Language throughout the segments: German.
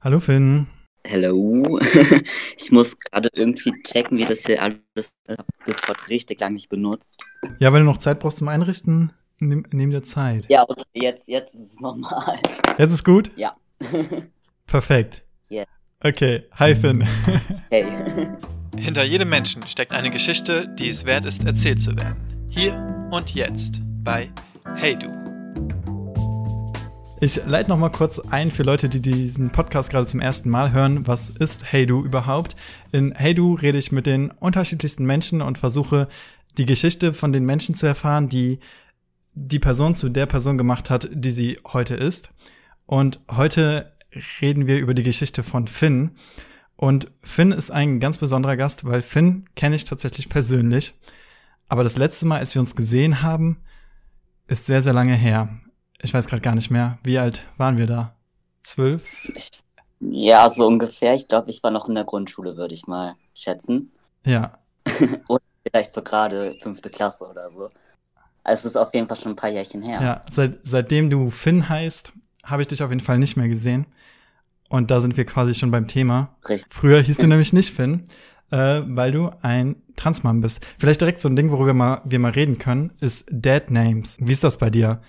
Hallo Finn. Hello. Ich muss gerade irgendwie checken, wie das hier alles ist. Ich habe Discord richtig lange nicht benutzt. Ja, wenn du noch Zeit brauchst zum Einrichten, nimm, nimm dir Zeit. Ja, okay, jetzt, jetzt ist es normal. Jetzt ist gut? Ja. Perfekt. Yeah. Okay, hi Finn. Hey. Hinter jedem Menschen steckt eine Geschichte, die es wert ist, erzählt zu werden. Hier und jetzt bei Hey Du. Ich leite noch mal kurz ein für Leute, die diesen Podcast gerade zum ersten Mal hören. Was ist Hey Du überhaupt? In Hey Du rede ich mit den unterschiedlichsten Menschen und versuche, die Geschichte von den Menschen zu erfahren, die die Person zu der Person gemacht hat, die sie heute ist. Und heute reden wir über die Geschichte von Finn. Und Finn ist ein ganz besonderer Gast, weil Finn kenne ich tatsächlich persönlich. Aber das letzte Mal, als wir uns gesehen haben, ist sehr, sehr lange her. Ich weiß gerade gar nicht mehr. Wie alt waren wir da? Zwölf? Ja, so ungefähr. Ich glaube, ich war noch in der Grundschule, würde ich mal schätzen. Ja. oder vielleicht so gerade fünfte Klasse oder so. Also es ist auf jeden Fall schon ein paar Jährchen her. Ja, seit, seitdem du Finn heißt, habe ich dich auf jeden Fall nicht mehr gesehen. Und da sind wir quasi schon beim Thema. Richtig. Früher hieß du nämlich nicht Finn, äh, weil du ein Transmann bist. Vielleicht direkt so ein Ding, worüber mal, wir mal reden können, ist Dead Names. Wie ist das bei dir?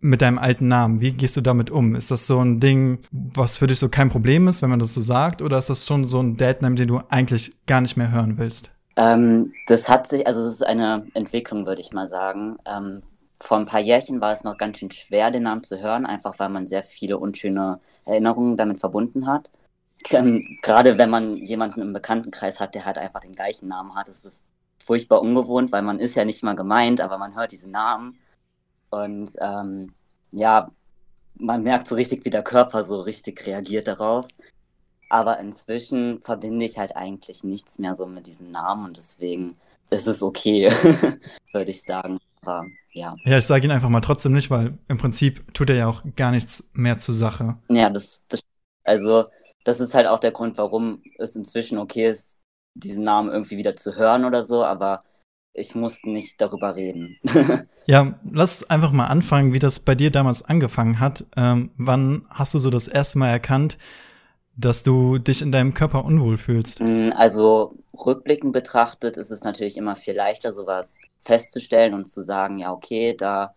Mit deinem alten Namen, wie gehst du damit um? Ist das so ein Ding, was für dich so kein Problem ist, wenn man das so sagt? Oder ist das schon so ein Dead Name, den du eigentlich gar nicht mehr hören willst? Ähm, das hat sich, also es ist eine Entwicklung, würde ich mal sagen. Ähm, vor ein paar Jährchen war es noch ganz schön schwer, den Namen zu hören, einfach weil man sehr viele unschöne Erinnerungen damit verbunden hat. Ähm, gerade wenn man jemanden im Bekanntenkreis hat, der halt einfach den gleichen Namen hat, ist es furchtbar ungewohnt, weil man ist ja nicht mal gemeint, aber man hört diesen Namen und ähm, ja, man merkt so richtig, wie der Körper so richtig reagiert darauf. Aber inzwischen verbinde ich halt eigentlich nichts mehr so mit diesem Namen und deswegen ist es okay, würde ich sagen. Aber ja. Ja, ich sage ihn einfach mal trotzdem nicht, weil im Prinzip tut er ja auch gar nichts mehr zur Sache. Ja, das, das also das ist halt auch der Grund, warum es inzwischen okay ist, diesen Namen irgendwie wieder zu hören oder so, aber ich muss nicht darüber reden. ja, lass einfach mal anfangen, wie das bei dir damals angefangen hat. Ähm, wann hast du so das erste Mal erkannt, dass du dich in deinem Körper unwohl fühlst? Mm, also rückblickend betrachtet ist es natürlich immer viel leichter, sowas festzustellen und zu sagen, ja, okay, da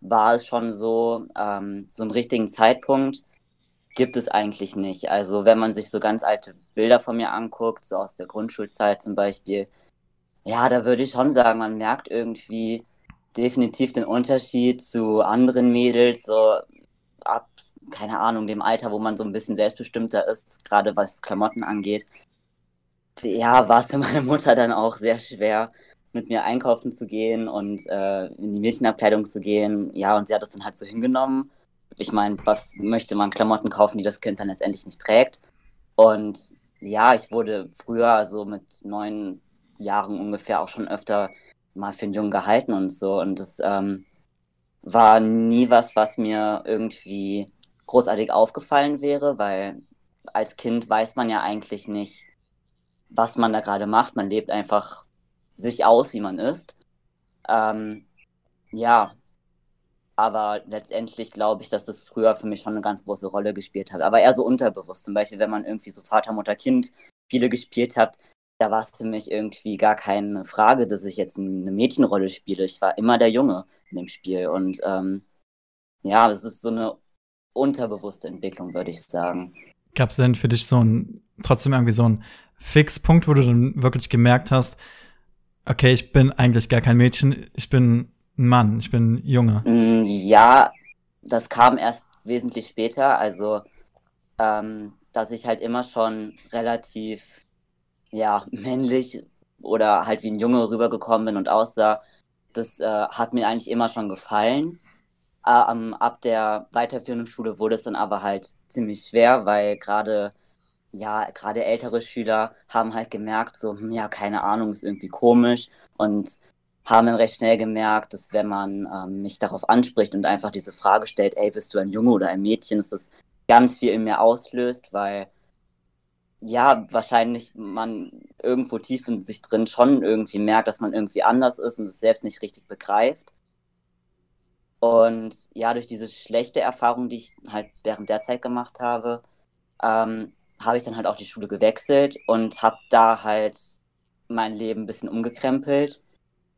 war es schon so, ähm, so einen richtigen Zeitpunkt gibt es eigentlich nicht. Also wenn man sich so ganz alte Bilder von mir anguckt, so aus der Grundschulzeit zum Beispiel, ja, da würde ich schon sagen, man merkt irgendwie definitiv den Unterschied zu anderen Mädels, so ab, keine Ahnung, dem Alter, wo man so ein bisschen selbstbestimmter ist, gerade was Klamotten angeht. Ja, war es für meine Mutter dann auch sehr schwer, mit mir einkaufen zu gehen und äh, in die Mädchenabkleidung zu gehen. Ja, und sie hat das dann halt so hingenommen ich meine, was möchte man Klamotten kaufen, die das Kind dann letztendlich nicht trägt? Und ja, ich wurde früher, so mit neun Jahren ungefähr, auch schon öfter mal für einen Jungen gehalten und so. Und das ähm, war nie was, was mir irgendwie großartig aufgefallen wäre, weil als Kind weiß man ja eigentlich nicht, was man da gerade macht. Man lebt einfach sich aus, wie man ist. Ähm, ja, aber letztendlich glaube ich, dass das früher für mich schon eine ganz große Rolle gespielt hat. Aber eher so unterbewusst. Zum Beispiel, wenn man irgendwie so Vater, Mutter, Kind Spiele gespielt hat, da war es für mich irgendwie gar keine Frage, dass ich jetzt eine Mädchenrolle spiele. Ich war immer der Junge in dem Spiel. Und ähm, ja, das ist so eine unterbewusste Entwicklung, würde ich sagen. Gab es denn für dich so ein, trotzdem irgendwie so ein Fixpunkt, wo du dann wirklich gemerkt hast, okay, ich bin eigentlich gar kein Mädchen, ich bin Mann, ich bin Junge. Mm, ja, das kam erst wesentlich später. Also, ähm, dass ich halt immer schon relativ, ja, männlich oder halt wie ein Junge rübergekommen bin und aussah, das äh, hat mir eigentlich immer schon gefallen. Ähm, ab der weiterführenden Schule wurde es dann aber halt ziemlich schwer, weil gerade ja, gerade ältere Schüler haben halt gemerkt, so, hm, ja, keine Ahnung, ist irgendwie komisch. Und haben dann recht schnell gemerkt, dass wenn man ähm, mich darauf anspricht und einfach diese Frage stellt, ey, bist du ein Junge oder ein Mädchen, dass das ganz viel in mir auslöst, weil ja, wahrscheinlich man irgendwo tief in sich drin schon irgendwie merkt, dass man irgendwie anders ist und es selbst nicht richtig begreift. Und ja, durch diese schlechte Erfahrung, die ich halt während der Zeit gemacht habe, ähm, habe ich dann halt auch die Schule gewechselt und habe da halt mein Leben ein bisschen umgekrempelt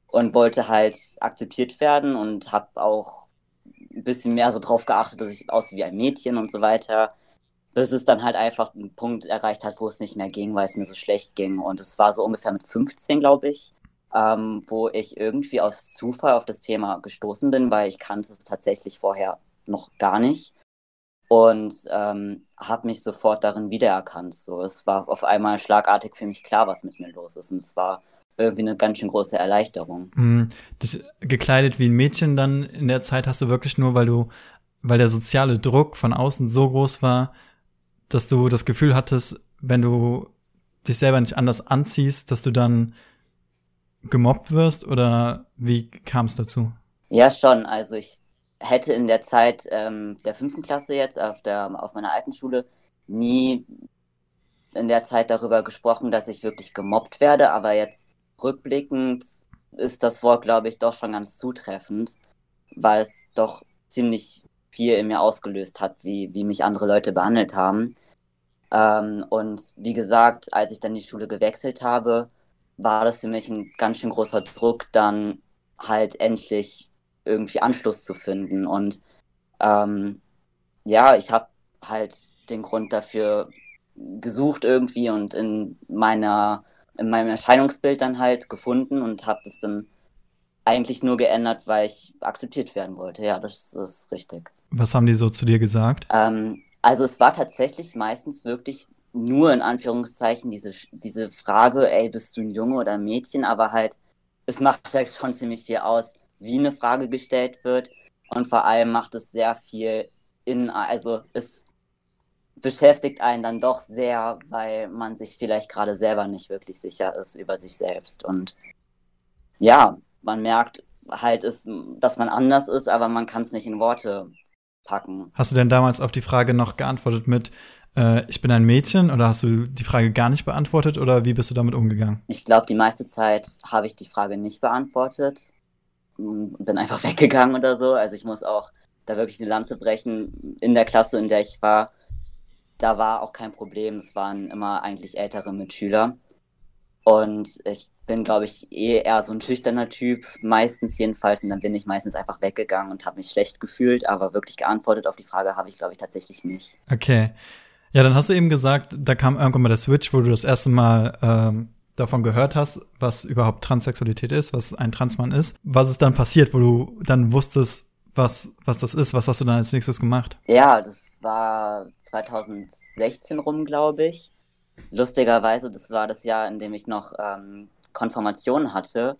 und wollte halt akzeptiert werden und habe auch ein bisschen mehr so drauf geachtet, dass ich aussehe wie ein Mädchen und so weiter. Bis es dann halt einfach einen Punkt erreicht hat, wo es nicht mehr ging, weil es mir so schlecht ging. Und es war so ungefähr mit 15, glaube ich, ähm, wo ich irgendwie aus Zufall auf das Thema gestoßen bin, weil ich kannte es tatsächlich vorher noch gar nicht und ähm, habe mich sofort darin wiedererkannt. So, es war auf einmal schlagartig für mich klar, was mit mir los ist. Und es war irgendwie eine ganz schön große Erleichterung. Mhm. Dich gekleidet wie ein Mädchen dann in der Zeit hast du wirklich nur, weil du, weil der soziale Druck von außen so groß war, dass du das Gefühl hattest, wenn du dich selber nicht anders anziehst, dass du dann gemobbt wirst oder wie kam es dazu? Ja, schon. Also ich hätte in der Zeit ähm, der fünften Klasse jetzt auf, der, auf meiner alten Schule nie in der Zeit darüber gesprochen, dass ich wirklich gemobbt werde, aber jetzt rückblickend ist das Wort, glaube ich, doch schon ganz zutreffend, weil es doch ziemlich viel in mir ausgelöst hat, wie, wie mich andere Leute behandelt haben. Ähm, und wie gesagt, als ich dann die Schule gewechselt habe, war das für mich ein ganz schön großer Druck, dann halt endlich irgendwie Anschluss zu finden. Und ähm, ja, ich habe halt den Grund dafür gesucht irgendwie und in meiner in meinem Erscheinungsbild dann halt gefunden und habe das dann eigentlich nur geändert, weil ich akzeptiert werden wollte. Ja, das, ist richtig. Was haben die so zu dir gesagt? Ähm, also es war tatsächlich meistens wirklich nur in Anführungszeichen diese, diese Frage, ey, bist du ein Junge oder ein Mädchen, aber halt, es macht halt schon ziemlich viel aus, wie eine Frage gestellt wird und vor allem macht es sehr viel in, also es beschäftigt einen dann doch sehr, weil man sich vielleicht gerade selber nicht wirklich sicher ist über sich selbst und ja, man merkt halt, ist, dass man anders ist, aber man kann es nicht in Worte packen. Hast du denn damals auf die Frage noch geantwortet mit, äh, ich bin ein Mädchen oder hast du die Frage gar nicht beantwortet oder wie bist du damit umgegangen? Ich glaube, die meiste Zeit habe ich die Frage nicht beantwortet. Bin einfach weggegangen oder so. Also ich muss auch da wirklich eine Lanze brechen. In der Klasse, in der ich war, da war auch kein Problem. Es waren immer eigentlich ältere Mitschüler. Und ich bin, glaube ich, eh eher so ein schüchterner Typ, meistens jedenfalls. Und dann bin ich meistens einfach weggegangen und habe mich schlecht gefühlt. Aber wirklich geantwortet auf die Frage habe ich, glaube ich, tatsächlich nicht. Okay. Ja, dann hast du eben gesagt, da kam irgendwann mal der Switch, wo du das erste Mal ähm, davon gehört hast, was überhaupt Transsexualität ist, was ein Transmann ist. Was ist dann passiert, wo du dann wusstest, was, was das ist? Was hast du dann als nächstes gemacht? Ja, das war 2016 rum, glaube ich. Lustigerweise, das war das Jahr, in dem ich noch ähm, Konfirmation hatte.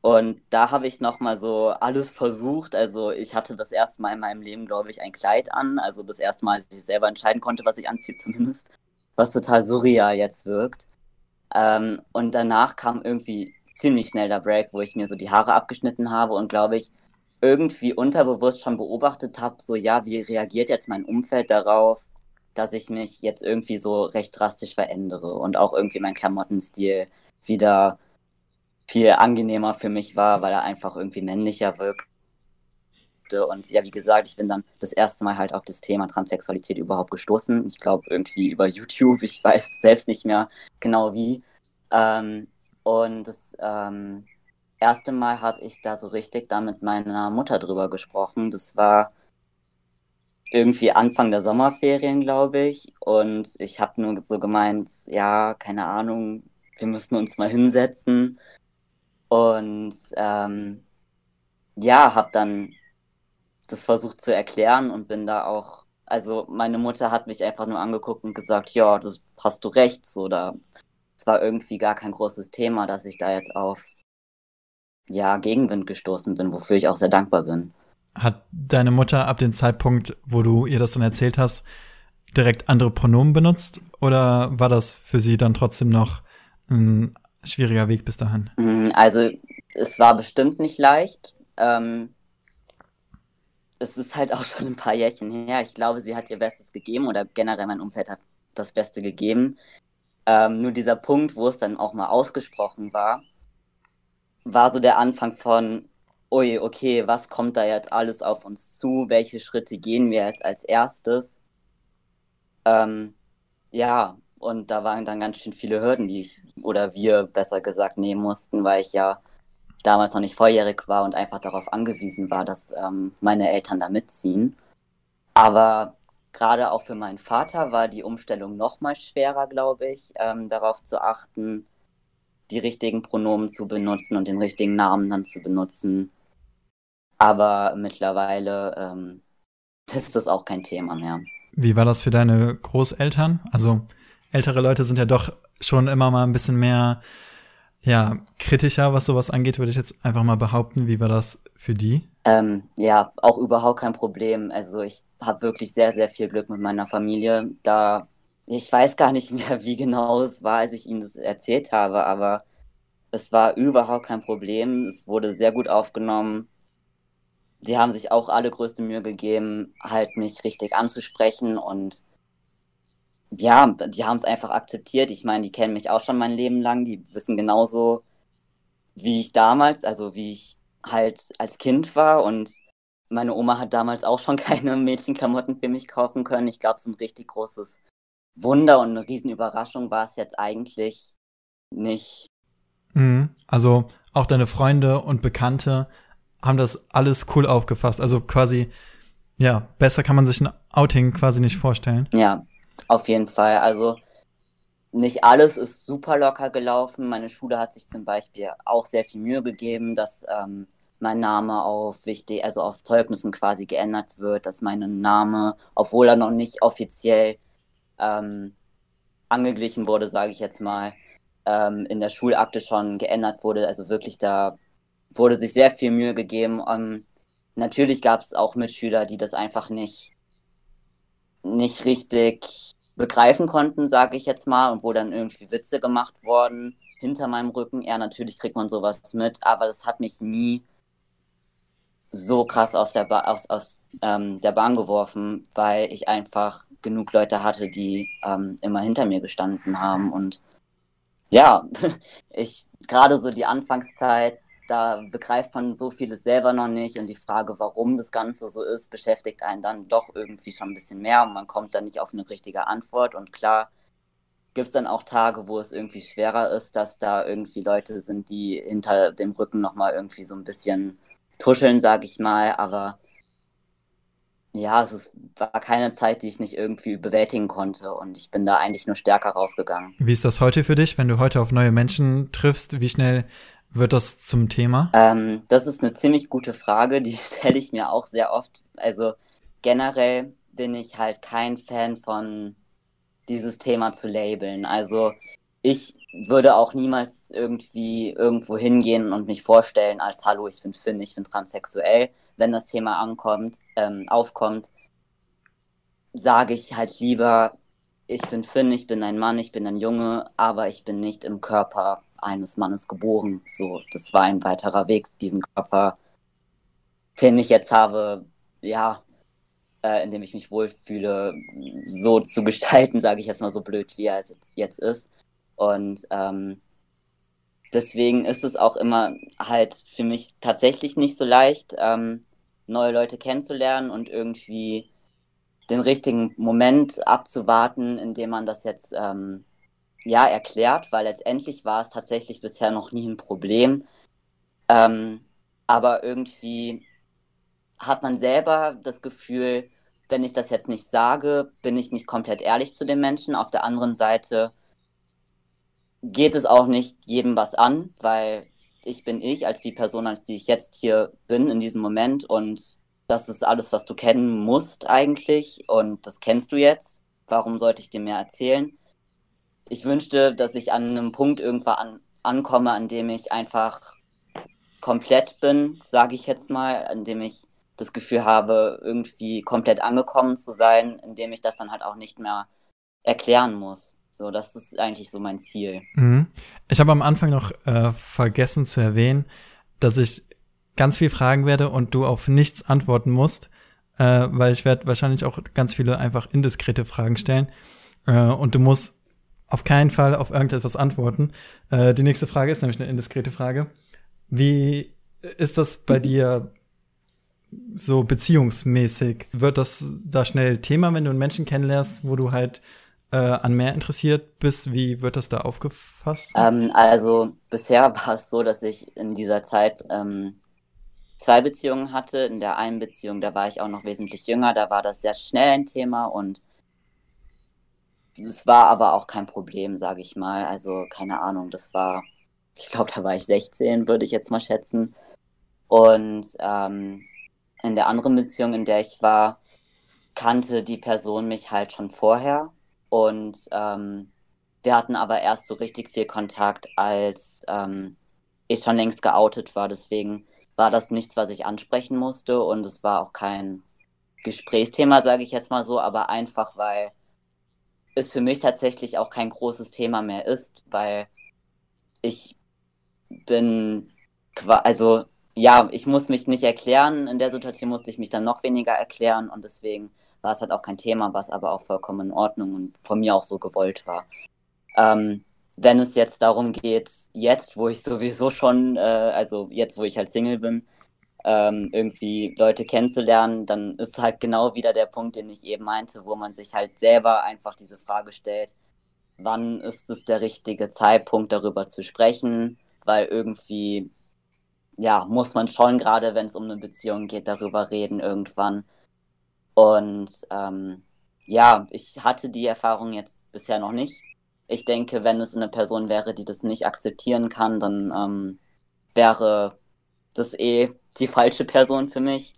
Und da habe ich nochmal so alles versucht. Also ich hatte das erste Mal in meinem Leben, glaube ich, ein Kleid an. Also das erste Mal, dass ich selber entscheiden konnte, was ich anziehe zumindest. Was total surreal jetzt wirkt. Ähm, und danach kam irgendwie ziemlich schnell der Break, wo ich mir so die Haare abgeschnitten habe und, glaube ich, irgendwie unterbewusst schon beobachtet habe, so ja, wie reagiert jetzt mein Umfeld darauf, dass ich mich jetzt irgendwie so recht drastisch verändere und auch irgendwie mein Klamottenstil wieder viel angenehmer für mich war, weil er einfach irgendwie männlicher wirkte. Und ja, wie gesagt, ich bin dann das erste Mal halt auf das Thema Transsexualität überhaupt gestoßen. Ich glaube irgendwie über YouTube, ich weiß selbst nicht mehr genau wie. Ähm, und das ähm, erste Mal habe ich da so richtig da mit meiner Mutter drüber gesprochen. Das war irgendwie Anfang der Sommerferien, glaube ich. Und ich habe nur so gemeint, ja, keine Ahnung, wir müssen uns mal hinsetzen und ähm, ja, habe dann das versucht zu erklären und bin da auch, also meine Mutter hat mich einfach nur angeguckt und gesagt, ja, das hast du recht, so da. Es war irgendwie gar kein großes Thema, dass ich da jetzt auf ja, Gegenwind gestoßen bin, wofür ich auch sehr dankbar bin. Hat deine Mutter ab dem Zeitpunkt, wo du ihr das dann erzählt hast, direkt andere Pronomen benutzt? Oder war das für sie dann trotzdem noch ein schwieriger Weg bis dahin? Mm, also es war bestimmt nicht leicht. Ähm, es ist halt auch schon ein paar Jährchen her. Ich glaube, sie hat ihr Bestes gegeben oder generell mein Umfeld hat das Beste gegeben. Ähm, nur dieser Punkt, wo es dann auch mal ausgesprochen war, war so der Anfang von, ui, okay, was kommt da jetzt alles auf uns zu? Welche Schritte gehen wir jetzt als erstes? Ähm, ja, und da waren dann ganz schön viele Hürden, die ich, oder wir besser gesagt, nehmen mussten, weil ich ja damals noch nicht volljährig war und einfach darauf angewiesen war, dass ähm, meine Eltern da mitziehen. Aber gerade auch für meinen Vater war die Umstellung noch mal schwerer, glaube ich, ähm, darauf zu achten, die richtigen Pronomen zu benutzen und den richtigen Namen dann zu benutzen. Aber mittlerweile ähm, ist das auch kein Thema mehr. Wie war das für deine Großeltern? Also ältere Leute sind ja doch schon immer mal ein bisschen mehr ja, kritischer, was sowas angeht, würde ich jetzt einfach mal behaupten. Wie war das für die? Ähm, ja, auch überhaupt kein Problem. Also ich habe wirklich sehr, sehr viel Glück mit meiner Familie. Da ich weiß gar nicht mehr, wie genau es war, als ich ihnen das erzählt habe, aber es war überhaupt kein Problem. Es wurde sehr gut aufgenommen. Sie haben sich auch alle größte Mühe gegeben, halt mich richtig anzusprechen und ja, die haben es einfach akzeptiert. Ich meine, die kennen mich auch schon mein Leben lang. Die wissen genauso, wie ich damals, also wie ich halt als Kind war. Und meine Oma hat damals auch schon keine Mädchenklamotten für mich kaufen können. Ich glaube, es ist ein richtig großes Wunder und eine Riesenüberraschung war es jetzt eigentlich nicht. Mhm. Also auch deine Freunde und Bekannte haben das alles cool aufgefasst. Also quasi, ja, besser kann man sich ein Outing quasi nicht vorstellen. Ja, auf jeden Fall. Also nicht alles ist super locker gelaufen. Meine Schule hat sich zum Beispiel auch sehr viel Mühe gegeben, dass ähm, mein Name auf wichtig, also auf Zeugnissen quasi geändert wird, dass mein Name, obwohl er noch nicht offiziell ähm, angeglichen wurde, sage ich jetzt mal, ähm, in der Schulakte schon geändert wurde. Also wirklich, da wurde sich sehr viel Mühe gegeben. Um, ähm, natürlich gab es auch Mitschüler, die das einfach nicht nicht richtig begreifen konnten, sage ich jetzt mal, und wo dann irgendwie Witze gemacht wurden hinter meinem Rücken. Ja, natürlich kriegt man sowas mit, aber das hat mich nie so krass aus der, ba aus, aus, ähm, der Bahn geworfen, weil ich einfach genug Leute hatte, die ähm, immer hinter mir gestanden haben. Und ja, ich gerade so die Anfangszeit da begreift man so vieles selber noch nicht und die Frage, warum das Ganze so ist, beschäftigt einen dann doch irgendwie schon ein bisschen mehr und man kommt dann nicht auf eine richtige Antwort und klar gibt es dann auch Tage, wo es irgendwie schwerer ist, dass da irgendwie Leute sind, die hinter dem Rücken nochmal irgendwie so ein bisschen tuscheln, sag ich mal, aber ja, es ist, war keine Zeit, die ich nicht irgendwie bewältigen konnte und ich bin da eigentlich nur stärker rausgegangen. Wie ist das heute für dich, wenn du heute auf neue Menschen triffst? Wie schnell wird das zum Thema? Ähm, das ist eine ziemlich gute Frage, die stelle ich mir auch sehr oft. Also generell bin ich halt kein Fan von dieses Thema zu labeln. Also ich würde auch niemals irgendwie irgendwo hingehen und mich vorstellen als Hallo, ich bin Finn, ich bin transsexuell. Wenn das Thema ankommt, ähm, aufkommt, sage ich halt lieber, ich bin Finn, ich bin ein Mann, ich bin ein Junge, aber ich bin nicht im Körper eines Mannes geboren. So, das war ein weiterer Weg, diesen Körper, den ich jetzt habe, ja, äh, in dem ich mich wohlfühle, so zu gestalten, sage ich jetzt mal so blöd, wie er jetzt ist. Und ähm, deswegen ist es auch immer halt für mich tatsächlich nicht so leicht, ähm, neue Leute kennenzulernen und irgendwie den richtigen Moment abzuwarten, in dem man das jetzt ähm, ja erklärt, weil letztendlich war es tatsächlich bisher noch nie ein Problem. Ähm, aber irgendwie hat man selber das Gefühl, wenn ich das jetzt nicht sage, bin ich nicht komplett ehrlich zu den Menschen. Auf der anderen Seite geht es auch nicht jedem was an, weil ich bin ich als die Person, als die ich jetzt hier bin in diesem Moment und das ist alles, was du kennen musst eigentlich und das kennst du jetzt. Warum sollte ich dir mehr erzählen? Ich wünschte, dass ich an einem Punkt irgendwann an, ankomme, an dem ich einfach komplett bin, sage ich jetzt mal, an dem ich das Gefühl habe, irgendwie komplett angekommen zu sein, indem ich das dann halt auch nicht mehr erklären muss. So, das ist eigentlich so mein Ziel. Mhm. Ich habe am Anfang noch äh, vergessen zu erwähnen, dass ich ganz viel fragen werde und du auf nichts antworten musst, äh, weil ich werde wahrscheinlich auch ganz viele einfach indiskrete Fragen stellen. Äh, und du musst auf keinen Fall auf irgendetwas antworten. Äh, die nächste Frage ist nämlich eine indiskrete Frage. Wie ist das bei dir so beziehungsmäßig? Wird das da schnell Thema, wenn du einen Menschen kennenlernst, wo du halt äh, an mehr interessiert bist, wie wird das da aufgefasst? Ähm, also bisher war es so, dass ich in dieser Zeit ähm, zwei Beziehungen hatte. In der einen Beziehung, da war ich auch noch wesentlich jünger, da war das sehr schnell ein Thema und es war aber auch kein Problem, sage ich mal. Also keine Ahnung, das war, ich glaube, da war ich 16, würde ich jetzt mal schätzen. Und ähm, in der anderen Beziehung, in der ich war, kannte die Person mich halt schon vorher. Und ähm, wir hatten aber erst so richtig viel Kontakt, als ähm, ich schon längst geoutet war. Deswegen war das nichts, was ich ansprechen musste. Und es war auch kein Gesprächsthema, sage ich jetzt mal so, aber einfach, weil es für mich tatsächlich auch kein großes Thema mehr ist, weil ich bin, also ja, ich muss mich nicht erklären. In der Situation musste ich mich dann noch weniger erklären und deswegen war es halt auch kein Thema, was aber auch vollkommen in Ordnung und von mir auch so gewollt war. Ähm, wenn es jetzt darum geht, jetzt, wo ich sowieso schon, äh, also jetzt, wo ich halt Single bin, ähm, irgendwie Leute kennenzulernen, dann ist halt genau wieder der Punkt, den ich eben meinte, wo man sich halt selber einfach diese Frage stellt, wann ist es der richtige Zeitpunkt, darüber zu sprechen, weil irgendwie, ja, muss man schon, gerade wenn es um eine Beziehung geht, darüber reden irgendwann. Und ähm, ja, ich hatte die Erfahrung jetzt bisher noch nicht. Ich denke, wenn es eine Person wäre, die das nicht akzeptieren kann, dann ähm, wäre das eh die falsche Person für mich.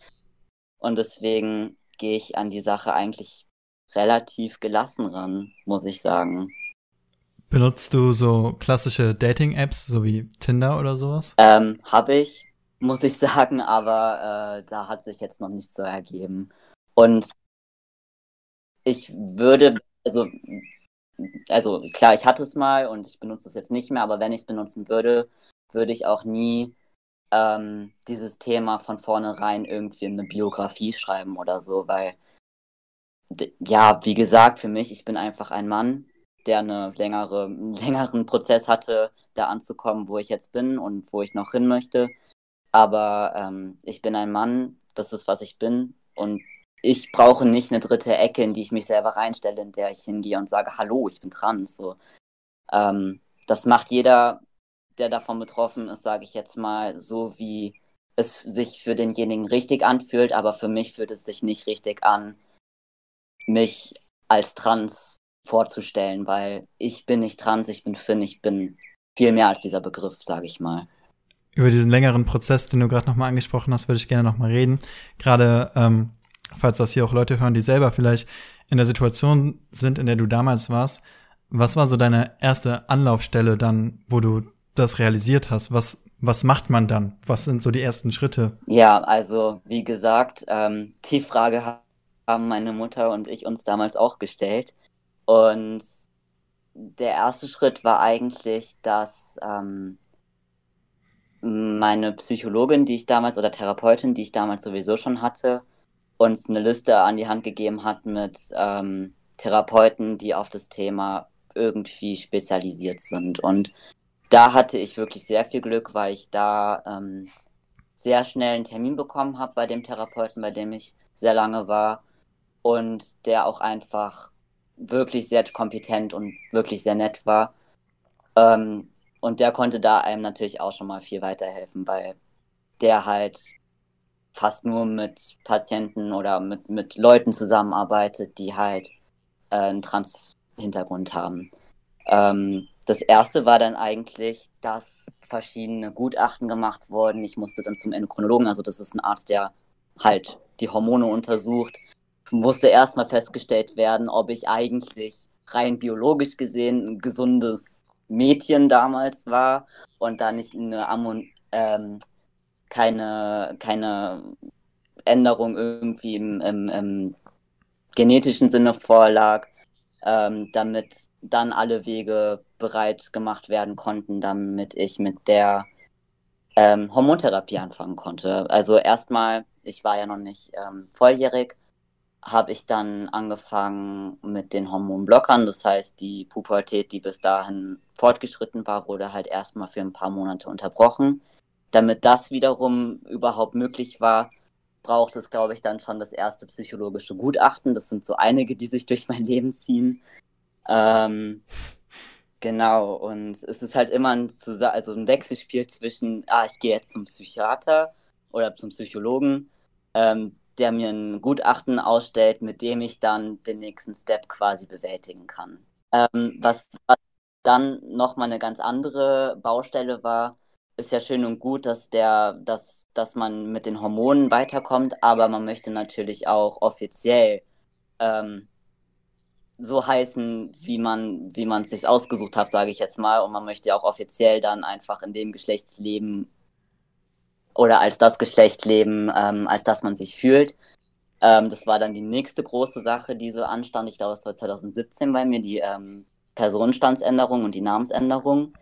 Und deswegen gehe ich an die Sache eigentlich relativ gelassen ran, muss ich sagen. Benutzt du so klassische Dating-Apps, so wie Tinder oder sowas? Ähm, habe ich, muss ich sagen, aber äh, da hat sich jetzt noch nicht so ergeben. Und ich würde, also, also klar, ich hatte es mal und ich benutze es jetzt nicht mehr, aber wenn ich es benutzen würde, würde ich auch nie ähm, dieses Thema von vornherein irgendwie in eine Biografie schreiben oder so, weil, ja, wie gesagt, für mich, ich bin einfach ein Mann, der eine längere, einen längeren Prozess hatte, da anzukommen, wo ich jetzt bin und wo ich noch hin möchte. Aber ähm, ich bin ein Mann, das ist, was ich bin. Und ich brauche nicht eine dritte Ecke, in die ich mich selber reinstelle, in der ich hingehe und sage, hallo, ich bin trans. So. Ähm, das macht jeder der davon betroffen ist, sage ich jetzt mal, so wie es sich für denjenigen richtig anfühlt, aber für mich fühlt es sich nicht richtig an, mich als trans vorzustellen, weil ich bin nicht trans, ich bin Finn, ich bin viel mehr als dieser Begriff, sage ich mal. Über diesen längeren Prozess, den du gerade nochmal angesprochen hast, würde ich gerne nochmal reden. Gerade, ähm, falls das hier auch Leute hören, die selber vielleicht in der Situation sind, in der du damals warst. Was war so deine erste Anlaufstelle dann, wo du das realisiert hast, was, was macht man dann? Was sind so die ersten Schritte? Ja, also wie gesagt, ähm, die Frage haben meine Mutter und ich uns damals auch gestellt. Und der erste Schritt war eigentlich, dass ähm, meine Psychologin, die ich damals, oder Therapeutin, die ich damals sowieso schon hatte, uns eine Liste an die Hand gegeben hat mit ähm, Therapeuten, die auf das Thema irgendwie spezialisiert sind. Und da hatte ich wirklich sehr viel Glück, weil ich da ähm, sehr schnell einen Termin bekommen habe bei dem Therapeuten, bei dem ich sehr lange war und der auch einfach wirklich sehr kompetent und wirklich sehr nett war. Ähm, und der konnte da einem natürlich auch schon mal viel weiterhelfen, weil der halt fast nur mit Patienten oder mit, mit Leuten zusammenarbeitet, die halt äh, einen Trans-Hintergrund haben. Ähm, das erste war dann eigentlich, dass verschiedene Gutachten gemacht wurden. Ich musste dann zum Endokrinologen, also das ist ein Arzt, der halt die Hormone untersucht. Es musste erstmal festgestellt werden, ob ich eigentlich rein biologisch gesehen ein gesundes Mädchen damals war und da nicht eine Ammon ähm, keine, keine Änderung irgendwie im, im, im genetischen Sinne vorlag ähm, damit dann alle Wege bereit gemacht werden konnten, damit ich mit der ähm, Hormontherapie anfangen konnte. Also erstmal, ich war ja noch nicht ähm, volljährig, habe ich dann angefangen mit den Hormonblockern. Das heißt, die Pubertät, die bis dahin fortgeschritten war, wurde halt erstmal für ein paar Monate unterbrochen. Damit das wiederum überhaupt möglich war, braucht es, glaube ich, dann schon das erste psychologische Gutachten. Das sind so einige, die sich durch mein Leben ziehen. Ähm, genau, und es ist halt immer ein, also ein Wechselspiel zwischen, ah, ich gehe jetzt zum Psychiater oder zum Psychologen, ähm, der mir ein Gutachten ausstellt, mit dem ich dann den nächsten Step quasi bewältigen kann. Ähm, was, was dann nochmal eine ganz andere Baustelle war, ist ja schön und gut, dass der, dass, dass man mit den Hormonen weiterkommt, aber man möchte natürlich auch offiziell ähm, so heißen, wie man, wie man es sich ausgesucht hat, sage ich jetzt mal. Und man möchte ja auch offiziell dann einfach in dem Geschlecht leben oder als das Geschlecht leben, ähm, als das man sich fühlt. Ähm, das war dann die nächste große Sache, die so anstand. Ich glaube, es war 2017 bei mir, die ähm, Personenstandsänderung und die Namensänderung.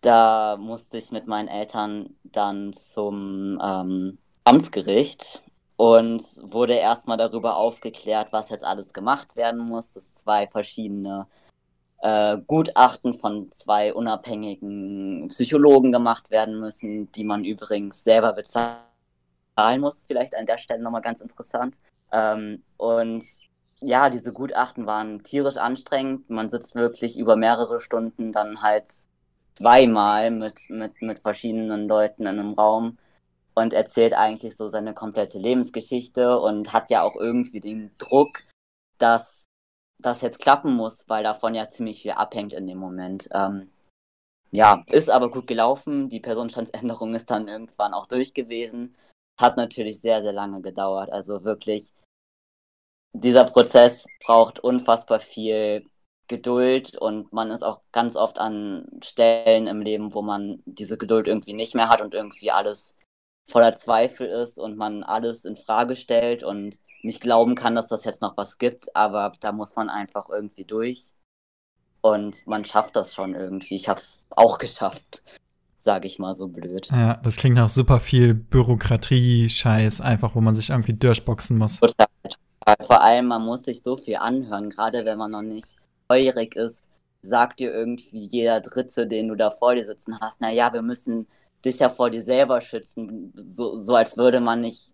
Da musste ich mit meinen Eltern dann zum ähm, Amtsgericht und wurde erstmal darüber aufgeklärt, was jetzt alles gemacht werden muss, dass zwei verschiedene äh, Gutachten von zwei unabhängigen Psychologen gemacht werden müssen, die man übrigens selber bezahlen muss, vielleicht an der Stelle nochmal ganz interessant. Ähm, und ja, diese Gutachten waren tierisch anstrengend. Man sitzt wirklich über mehrere Stunden dann halt zweimal mit, mit, mit verschiedenen Leuten in einem Raum und erzählt eigentlich so seine komplette Lebensgeschichte und hat ja auch irgendwie den Druck, dass das jetzt klappen muss, weil davon ja ziemlich viel abhängt in dem Moment. Ähm, ja, ist aber gut gelaufen. Die Personenstandsänderung ist dann irgendwann auch durch gewesen. Hat natürlich sehr, sehr lange gedauert. Also wirklich dieser Prozess braucht unfassbar viel Geduld und man ist auch ganz oft an Stellen im Leben, wo man diese Geduld irgendwie nicht mehr hat und irgendwie alles voller Zweifel ist und man alles in Frage stellt und nicht glauben kann, dass das jetzt noch was gibt, aber da muss man einfach irgendwie durch und man schafft das schon irgendwie. Ich habe es auch geschafft, sage ich mal so blöd. Ja, das klingt nach super viel Bürokratie-Scheiß, einfach wo man sich irgendwie durchboxen muss. Total, vor allem, man muss sich so viel anhören, gerade wenn man noch nicht feurig ist, sagt dir irgendwie jeder Dritte, den du da vor dir sitzen hast, naja, wir müssen dich ja vor dir selber schützen, so, so als würde man nicht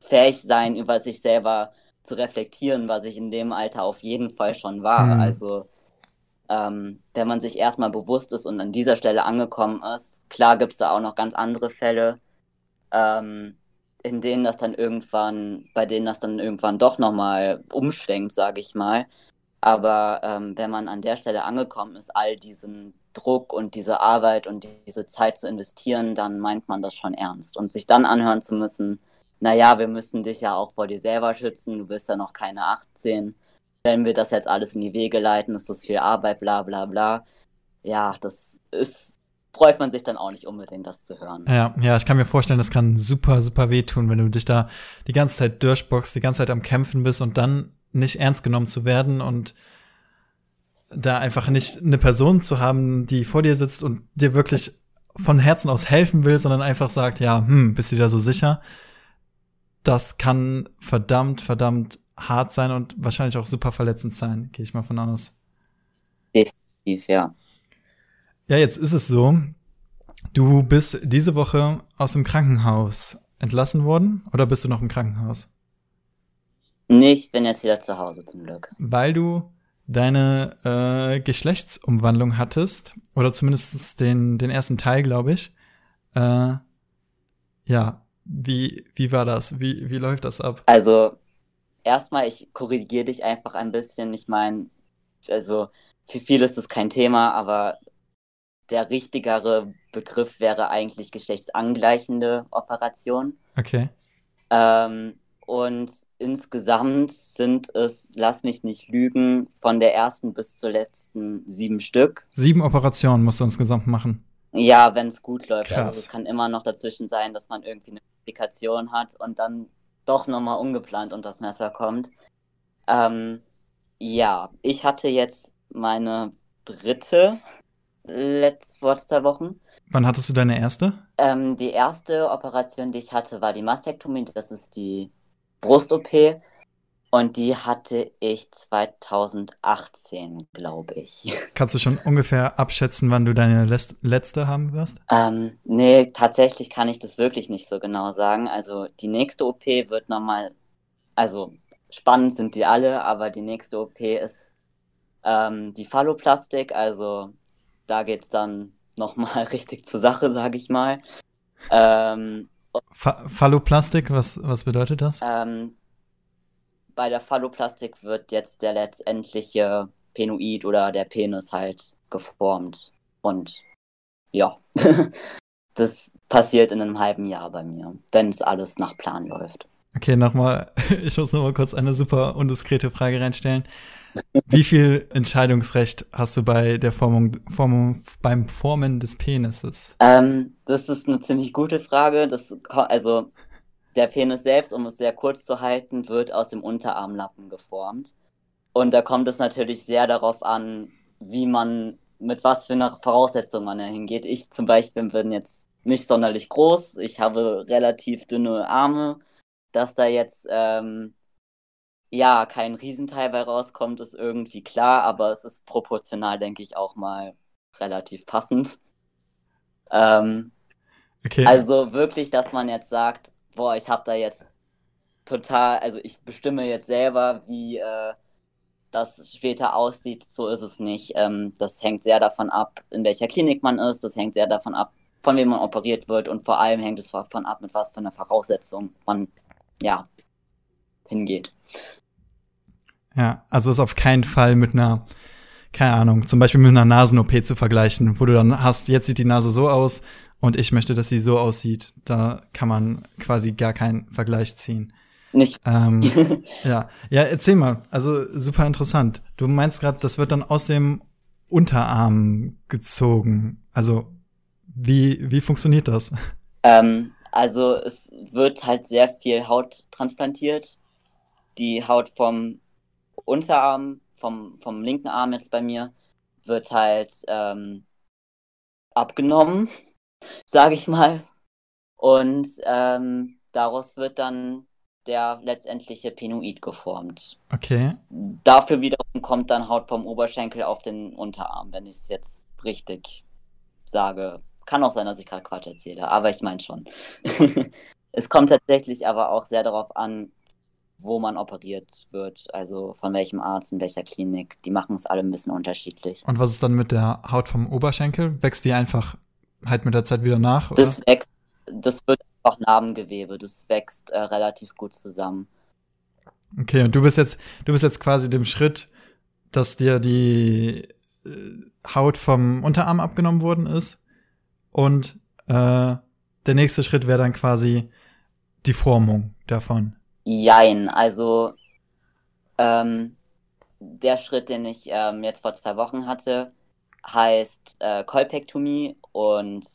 fähig sein, über sich selber zu reflektieren, was ich in dem Alter auf jeden Fall schon war. Mhm. Also, ähm, wenn man sich erstmal bewusst ist und an dieser Stelle angekommen ist, klar gibt es da auch noch ganz andere Fälle, ähm, in denen das dann irgendwann, bei denen das dann irgendwann doch nochmal umschwenkt, sage ich mal. Aber ähm, wenn man an der Stelle angekommen ist, all diesen Druck und diese Arbeit und diese Zeit zu investieren, dann meint man das schon ernst. Und sich dann anhören zu müssen, naja, wir müssen dich ja auch vor dir selber schützen, du bist ja noch keine 18. Wenn wir das jetzt alles in die Wege leiten, ist das viel Arbeit, bla bla bla. Ja, das ist, freut man sich dann auch nicht unbedingt, das zu hören. Ja, ja, ich kann mir vorstellen, das kann super, super wehtun, wenn du dich da die ganze Zeit durchboxst, die ganze Zeit am Kämpfen bist und dann nicht ernst genommen zu werden und da einfach nicht eine Person zu haben, die vor dir sitzt und dir wirklich von Herzen aus helfen will, sondern einfach sagt, ja, hm, bist du da so sicher? Das kann verdammt, verdammt hart sein und wahrscheinlich auch super verletzend sein, gehe ich mal von aus. Definitiv, ja. Ja, jetzt ist es so, du bist diese Woche aus dem Krankenhaus entlassen worden oder bist du noch im Krankenhaus? Nee, ich bin jetzt wieder zu Hause zum Glück. Weil du deine äh, Geschlechtsumwandlung hattest, oder zumindest den, den ersten Teil, glaube ich. Äh, ja, wie, wie war das? Wie, wie läuft das ab? Also, erstmal, ich korrigiere dich einfach ein bisschen. Ich meine, also für viele ist das kein Thema, aber der richtigere Begriff wäre eigentlich geschlechtsangleichende Operation. Okay. Ähm, und insgesamt sind es, lass mich nicht lügen, von der ersten bis zur letzten sieben Stück. Sieben Operationen musst du insgesamt machen. Ja, wenn es gut läuft. Also Krass. Also es kann immer noch dazwischen sein, dass man irgendwie eine Komplikation hat und dann doch nochmal ungeplant unter das Messer kommt. Ähm, ja, ich hatte jetzt meine dritte letzt, vor zwei Wochen. Wann hattest du deine erste? Ähm, die erste Operation, die ich hatte, war die Mastektomie. Das ist die Brust-OP und die hatte ich 2018, glaube ich. Kannst du schon ungefähr abschätzen, wann du deine letzte haben wirst? Ähm, nee, tatsächlich kann ich das wirklich nicht so genau sagen. Also die nächste OP wird nochmal, also spannend sind die alle, aber die nächste OP ist Ähm, die Phalloplastik, also da geht es dann nochmal richtig zur Sache, sage ich mal. Ähm, Phalloplastik, was, was bedeutet das? Ähm, bei der Phalloplastik wird jetzt der letztendliche Penoid oder der Penis halt geformt. Und ja, das passiert in einem halben Jahr bei mir, wenn es alles nach Plan läuft. Okay, nochmal, ich muss nochmal kurz eine super undiskrete Frage reinstellen. Wie viel Entscheidungsrecht hast du bei der Formung, Formung beim Formen des Penises? Ähm, das ist eine ziemlich gute Frage. Das, also der Penis selbst, um es sehr kurz zu halten, wird aus dem Unterarmlappen geformt. Und da kommt es natürlich sehr darauf an, wie man, mit was für einer Voraussetzung man da hingeht. Ich zum Beispiel bin jetzt nicht sonderlich groß. Ich habe relativ dünne Arme. Dass da jetzt ähm, ja kein Riesenteil bei rauskommt, ist irgendwie klar, aber es ist proportional, denke ich, auch mal relativ passend. Ähm, okay. Also wirklich, dass man jetzt sagt, boah, ich habe da jetzt total, also ich bestimme jetzt selber, wie äh, das später aussieht. So ist es nicht. Ähm, das hängt sehr davon ab, in welcher Klinik man ist. Das hängt sehr davon ab, von wem man operiert wird. Und vor allem hängt es davon ab, mit was für einer Voraussetzung man ja hingeht. Ja, also ist auf keinen Fall mit einer, keine Ahnung, zum Beispiel mit einer Nasen-OP zu vergleichen, wo du dann hast, jetzt sieht die Nase so aus, und ich möchte, dass sie so aussieht. Da kann man quasi gar keinen Vergleich ziehen. Nicht. Ähm, ja. ja, erzähl mal. Also super interessant. Du meinst gerade, das wird dann aus dem Unterarm gezogen. Also wie, wie funktioniert das? Ähm, also es wird halt sehr viel Haut transplantiert. Die Haut vom Unterarm, vom, vom linken Arm jetzt bei mir, wird halt ähm, abgenommen sage ich mal. Und ähm, daraus wird dann der letztendliche Penoid geformt. Okay. Dafür wiederum kommt dann Haut vom Oberschenkel auf den Unterarm, wenn ich es jetzt richtig sage. Kann auch sein, dass ich gerade Quatsch erzähle, aber ich meine schon. es kommt tatsächlich aber auch sehr darauf an, wo man operiert wird, also von welchem Arzt, in welcher Klinik. Die machen es alle ein bisschen unterschiedlich. Und was ist dann mit der Haut vom Oberschenkel? Wächst die einfach halt mit der Zeit wieder nach? Oder? Das wächst, das wird einfach Narbengewebe, das wächst äh, relativ gut zusammen. Okay, und du bist jetzt, du bist jetzt quasi dem Schritt, dass dir die äh, Haut vom Unterarm abgenommen worden ist und äh, der nächste Schritt wäre dann quasi die Formung davon. Jein, also ähm, der Schritt, den ich ähm, jetzt vor zwei Wochen hatte, heißt äh, Kolpektomie und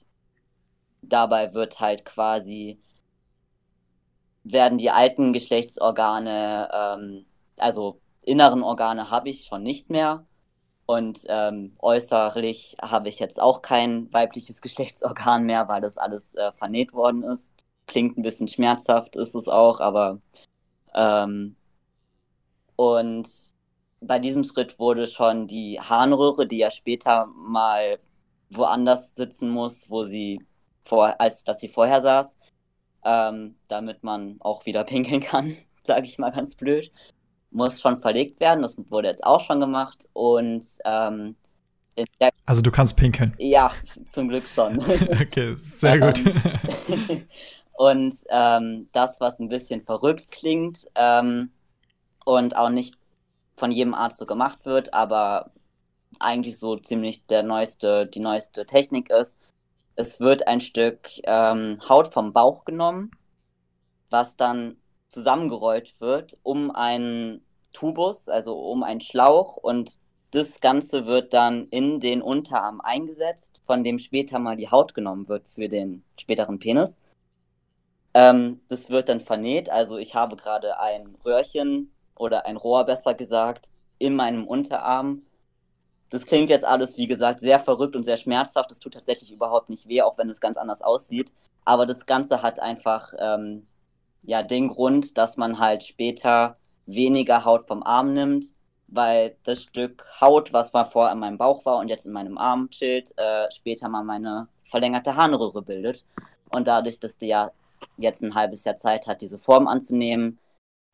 dabei wird halt quasi werden die alten Geschlechtsorgane, ähm, also inneren Organe habe ich schon nicht mehr und ähm, äußerlich habe ich jetzt auch kein weibliches Geschlechtsorgan mehr, weil das alles äh, vernäht worden ist. Klingt ein bisschen schmerzhaft, ist es auch, aber ähm, und bei diesem Schritt wurde schon die Harnröhre, die ja später mal woanders sitzen muss, wo sie vor, als dass sie vorher saß, ähm, damit man auch wieder pinkeln kann, sage ich mal ganz blöd, muss schon verlegt werden. Das wurde jetzt auch schon gemacht und ähm, also du kannst pinkeln. Ja, zum Glück schon. okay, sehr gut. und ähm, das, was ein bisschen verrückt klingt ähm, und auch nicht von jedem Arzt so gemacht wird, aber eigentlich so ziemlich der neueste, die neueste Technik ist. Es wird ein Stück ähm, Haut vom Bauch genommen, was dann zusammengerollt wird um einen Tubus, also um einen Schlauch und das Ganze wird dann in den Unterarm eingesetzt, von dem später mal die Haut genommen wird für den späteren Penis. Ähm, das wird dann vernäht, also ich habe gerade ein Röhrchen oder ein Rohr besser gesagt, in meinem Unterarm. Das klingt jetzt alles, wie gesagt, sehr verrückt und sehr schmerzhaft. Es tut tatsächlich überhaupt nicht weh, auch wenn es ganz anders aussieht. Aber das Ganze hat einfach ähm, ja den Grund, dass man halt später weniger Haut vom Arm nimmt, weil das Stück Haut, was mal vorher in meinem Bauch war und jetzt in meinem Arm chillt, äh, später mal meine verlängerte Harnröhre bildet. Und dadurch, dass die ja jetzt ein halbes Jahr Zeit hat, diese Form anzunehmen,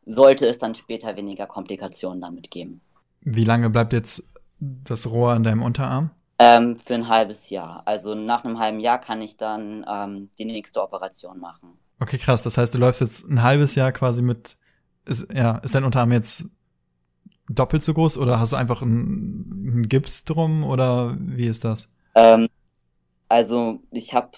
sollte es dann später weniger Komplikationen damit geben. Wie lange bleibt jetzt das Rohr an deinem Unterarm? Ähm, für ein halbes Jahr. Also nach einem halben Jahr kann ich dann ähm, die nächste Operation machen. Okay, krass. Das heißt, du läufst jetzt ein halbes Jahr quasi mit. Ist, ja, ist dein Unterarm jetzt doppelt so groß oder hast du einfach einen, einen Gips drum oder wie ist das? Ähm, also ich habe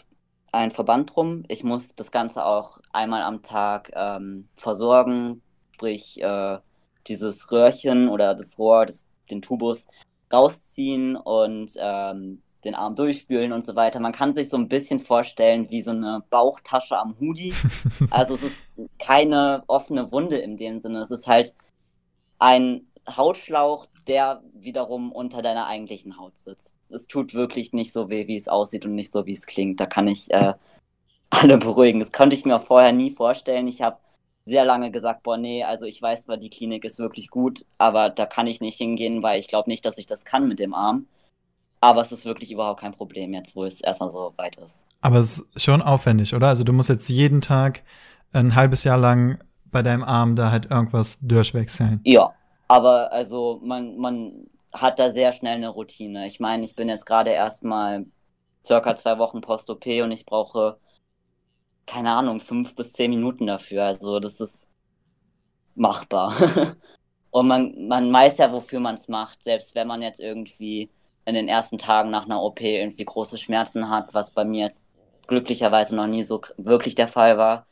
einen Verband drum. Ich muss das Ganze auch einmal am Tag ähm, versorgen, sprich äh, dieses Röhrchen oder das Rohr, das, den Tubus rausziehen und ähm, den Arm durchspülen und so weiter. Man kann sich so ein bisschen vorstellen wie so eine Bauchtasche am Hoodie. Also es ist keine offene Wunde in dem Sinne. Es ist halt ein Hautschlauch, der wiederum unter deiner eigentlichen Haut sitzt. Es tut wirklich nicht so weh, wie es aussieht und nicht so, wie es klingt. Da kann ich äh, alle beruhigen. Das konnte ich mir vorher nie vorstellen. Ich habe sehr lange gesagt, boah, nee, also ich weiß zwar, die Klinik ist wirklich gut, aber da kann ich nicht hingehen, weil ich glaube nicht, dass ich das kann mit dem Arm. Aber es ist wirklich überhaupt kein Problem jetzt, wo es erstmal so weit ist. Aber es ist schon aufwendig, oder? Also du musst jetzt jeden Tag ein halbes Jahr lang bei deinem Arm da halt irgendwas durchwechseln. Ja, aber also man, man hat da sehr schnell eine Routine. Ich meine, ich bin jetzt gerade erstmal circa zwei Wochen Post-OP und ich brauche keine Ahnung, fünf bis zehn Minuten dafür. Also das ist machbar. Und man, man weiß ja, wofür man es macht. Selbst wenn man jetzt irgendwie in den ersten Tagen nach einer OP irgendwie große Schmerzen hat, was bei mir jetzt glücklicherweise noch nie so wirklich der Fall war,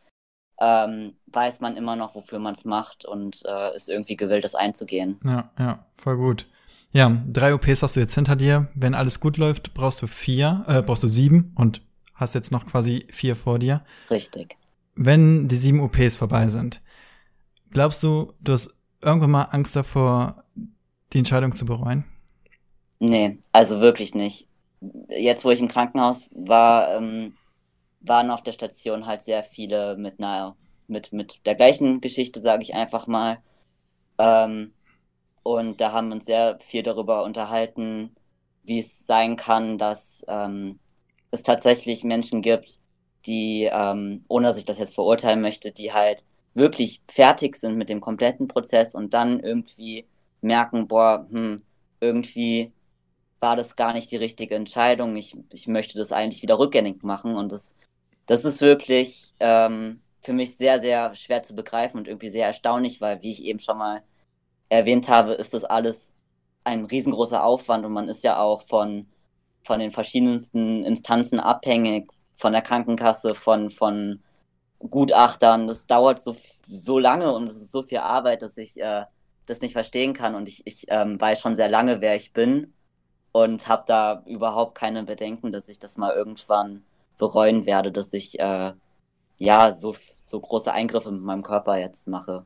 ähm, weiß man immer noch, wofür man es macht und äh, ist irgendwie gewillt, das einzugehen. Ja, ja, voll gut. Ja, drei OPs hast du jetzt hinter dir. Wenn alles gut läuft, brauchst du vier, äh, brauchst du sieben und hast jetzt noch quasi vier vor dir. Richtig. Wenn die sieben OPs vorbei sind, glaubst du, du hast irgendwann mal Angst davor, die Entscheidung zu bereuen? Nee, also wirklich nicht. Jetzt, wo ich im Krankenhaus war, ähm, waren auf der Station halt sehr viele mit einer, mit, mit der gleichen Geschichte, sage ich einfach mal. Ähm, und da haben wir uns sehr viel darüber unterhalten, wie es sein kann, dass ähm, es tatsächlich Menschen gibt, die, ähm, ohne dass ich das jetzt verurteilen möchte, die halt wirklich fertig sind mit dem kompletten Prozess und dann irgendwie merken, boah, hm, irgendwie war das gar nicht die richtige Entscheidung. Ich, ich möchte das eigentlich wieder rückgängig machen. Und das, das ist wirklich ähm, für mich sehr, sehr schwer zu begreifen und irgendwie sehr erstaunlich, weil, wie ich eben schon mal erwähnt habe, ist das alles ein riesengroßer Aufwand und man ist ja auch von von den verschiedensten Instanzen abhängig, von der Krankenkasse, von, von Gutachtern. Das dauert so, so lange und es ist so viel Arbeit, dass ich äh, das nicht verstehen kann. Und ich, ich ähm, weiß schon sehr lange, wer ich bin und habe da überhaupt keine Bedenken, dass ich das mal irgendwann bereuen werde, dass ich äh, ja so, so große Eingriffe mit meinem Körper jetzt mache.